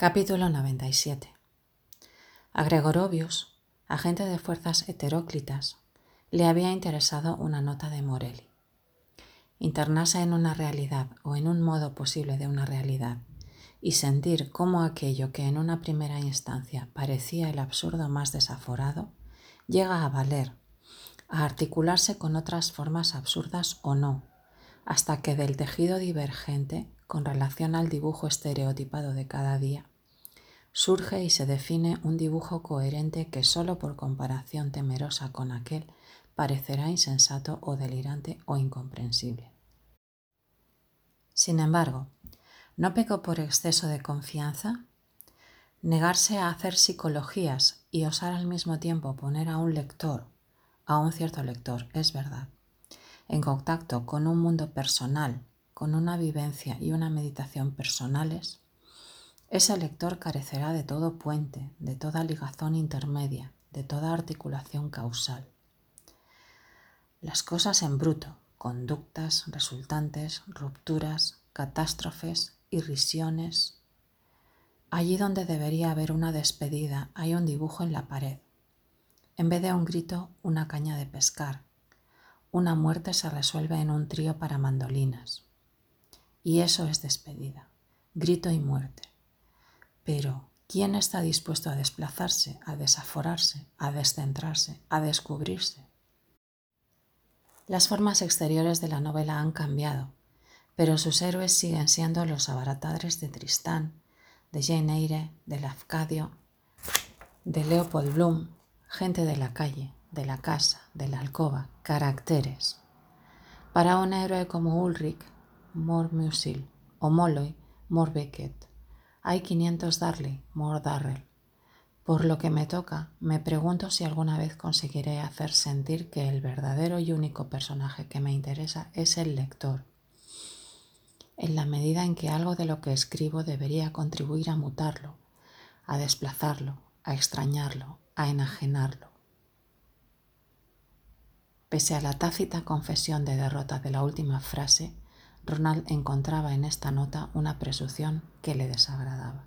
Capítulo 97 A Gregorovius, agente de fuerzas heteróclitas, le había interesado una nota de Morelli. Internarse en una realidad o en un modo posible de una realidad y sentir cómo aquello que en una primera instancia parecía el absurdo más desaforado, llega a valer, a articularse con otras formas absurdas o no, hasta que del tejido divergente con relación al dibujo estereotipado de cada día, surge y se define un dibujo coherente que sólo por comparación temerosa con aquel parecerá insensato o delirante o incomprensible. Sin embargo, ¿no pecó por exceso de confianza? Negarse a hacer psicologías y osar al mismo tiempo poner a un lector, a un cierto lector, es verdad, en contacto con un mundo personal con una vivencia y una meditación personales, ese lector carecerá de todo puente, de toda ligazón intermedia, de toda articulación causal. Las cosas en bruto, conductas, resultantes, rupturas, catástrofes, irrisiones. Allí donde debería haber una despedida hay un dibujo en la pared. En vez de un grito, una caña de pescar. Una muerte se resuelve en un trío para mandolinas. Y eso es despedida, grito y muerte. Pero, ¿quién está dispuesto a desplazarse, a desaforarse, a descentrarse, a descubrirse? Las formas exteriores de la novela han cambiado, pero sus héroes siguen siendo los abaratadres de Tristán, de Jane Eyre, de Lafcadio, de Leopold Bloom, gente de la calle, de la casa, de la alcoba, caracteres. Para un héroe como Ulrich, more Musil o Molloy, more Beckett. Hay 500 Darley, more Darrell. Por lo que me toca, me pregunto si alguna vez conseguiré hacer sentir que el verdadero y único personaje que me interesa es el lector, en la medida en que algo de lo que escribo debería contribuir a mutarlo, a desplazarlo, a extrañarlo, a enajenarlo. Pese a la tácita confesión de derrota de la última frase, Ronald encontraba en esta nota una presunción que le desagradaba.